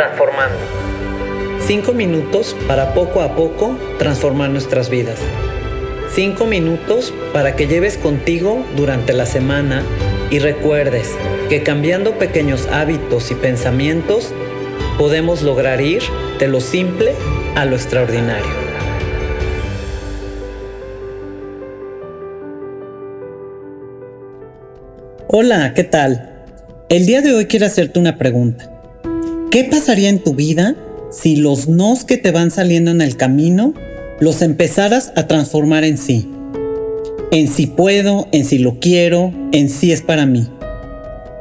transformando. Cinco minutos para poco a poco transformar nuestras vidas. Cinco minutos para que lleves contigo durante la semana y recuerdes que cambiando pequeños hábitos y pensamientos podemos lograr ir de lo simple a lo extraordinario. Hola, ¿qué tal? El día de hoy quiero hacerte una pregunta. ¿Qué pasaría en tu vida si los nos que te van saliendo en el camino los empezaras a transformar en sí? En si puedo, en si lo quiero, en si es para mí.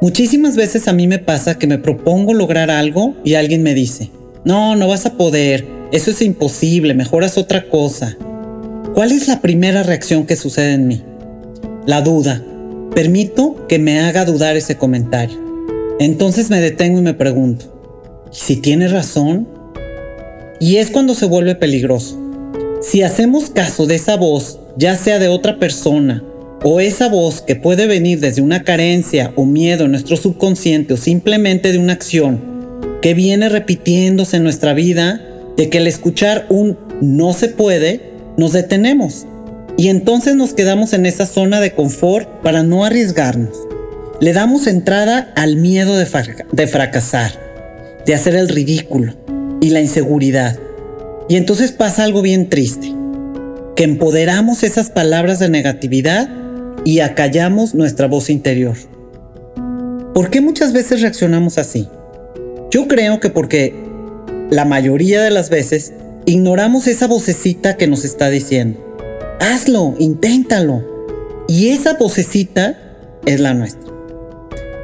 Muchísimas veces a mí me pasa que me propongo lograr algo y alguien me dice, no, no vas a poder, eso es imposible, mejoras otra cosa. ¿Cuál es la primera reacción que sucede en mí? La duda, Permito que me haga dudar ese comentario. Entonces me detengo y me pregunto, si tiene razón? Y es cuando se vuelve peligroso. Si hacemos caso de esa voz, ya sea de otra persona, o esa voz que puede venir desde una carencia o miedo en nuestro subconsciente o simplemente de una acción que viene repitiéndose en nuestra vida, de que al escuchar un no se puede, nos detenemos y entonces nos quedamos en esa zona de confort para no arriesgarnos. Le damos entrada al miedo de, de fracasar, de hacer el ridículo y la inseguridad. Y entonces pasa algo bien triste, que empoderamos esas palabras de negatividad y acallamos nuestra voz interior. ¿Por qué muchas veces reaccionamos así? Yo creo que porque la mayoría de las veces ignoramos esa vocecita que nos está diciendo hazlo, inténtalo. Y esa vocecita es la nuestra.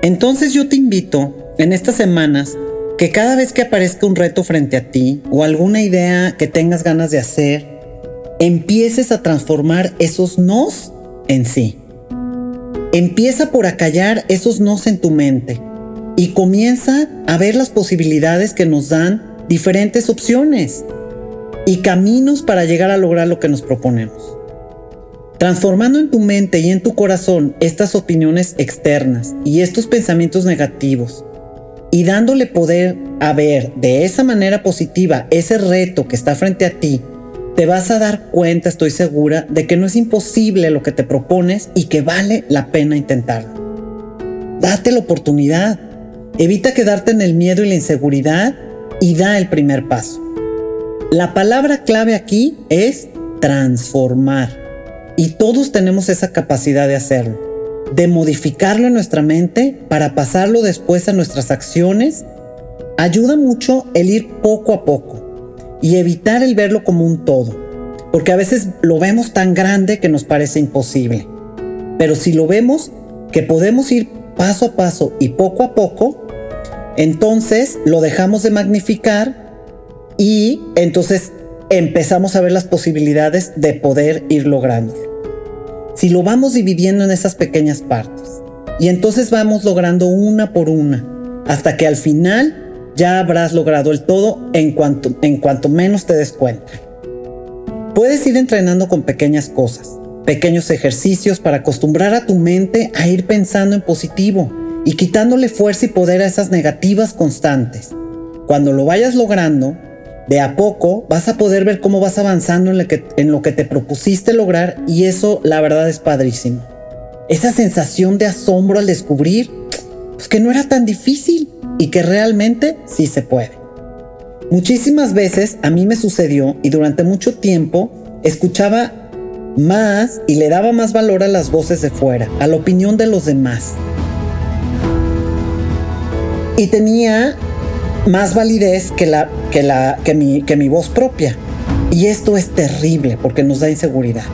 Entonces yo te invito en estas semanas que cada vez que aparezca un reto frente a ti o alguna idea que tengas ganas de hacer, empieces a transformar esos nos en sí. Empieza por acallar esos nos en tu mente y comienza a ver las posibilidades que nos dan diferentes opciones y caminos para llegar a lograr lo que nos proponemos. Transformando en tu mente y en tu corazón estas opiniones externas y estos pensamientos negativos y dándole poder a ver de esa manera positiva ese reto que está frente a ti, te vas a dar cuenta, estoy segura, de que no es imposible lo que te propones y que vale la pena intentarlo. Date la oportunidad. Evita quedarte en el miedo y la inseguridad y da el primer paso. La palabra clave aquí es transformar. Y todos tenemos esa capacidad de hacerlo, de modificarlo en nuestra mente para pasarlo después a nuestras acciones. Ayuda mucho el ir poco a poco y evitar el verlo como un todo, porque a veces lo vemos tan grande que nos parece imposible. Pero si lo vemos que podemos ir paso a paso y poco a poco, entonces lo dejamos de magnificar y entonces empezamos a ver las posibilidades de poder ir logrando. Si lo vamos dividiendo en esas pequeñas partes, y entonces vamos logrando una por una, hasta que al final ya habrás logrado el todo en cuanto, en cuanto menos te des cuenta. Puedes ir entrenando con pequeñas cosas, pequeños ejercicios para acostumbrar a tu mente a ir pensando en positivo y quitándole fuerza y poder a esas negativas constantes. Cuando lo vayas logrando, de a poco vas a poder ver cómo vas avanzando en lo, que, te propusiste lograr y eso la verdad es padrísimo. Esa sensación de asombro al descubrir pues, que no era tan difícil y que realmente sí se puede. Muchísimas veces a mí me sucedió y durante mucho tiempo escuchaba más y le daba más valor a las voces de fuera, a la opinión de los demás. Y tenía más validez que, la, que, mi, que mi voz propia. Y esto es terrible porque nos da inseguridad.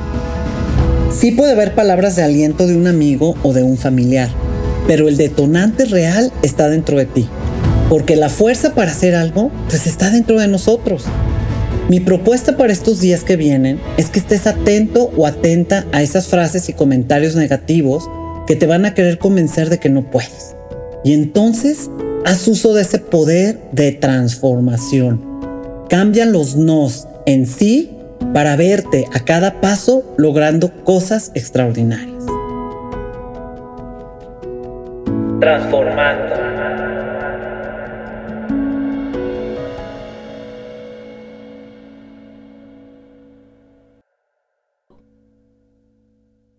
Sí puede haber palabras de aliento de un amigo o de un familiar, pero el detonante real está dentro de ti. Porque la fuerza para hacer algo, pues está dentro de nosotros. Mi propuesta para estos días que vienen es que estés atento o atenta a esas frases y comentarios negativos que te van a querer convencer de que no puedes. Y entonces Haz uso de ese poder de transformación. Cambia los nos en sí para verte a cada paso logrando cosas extraordinarias. Transformando.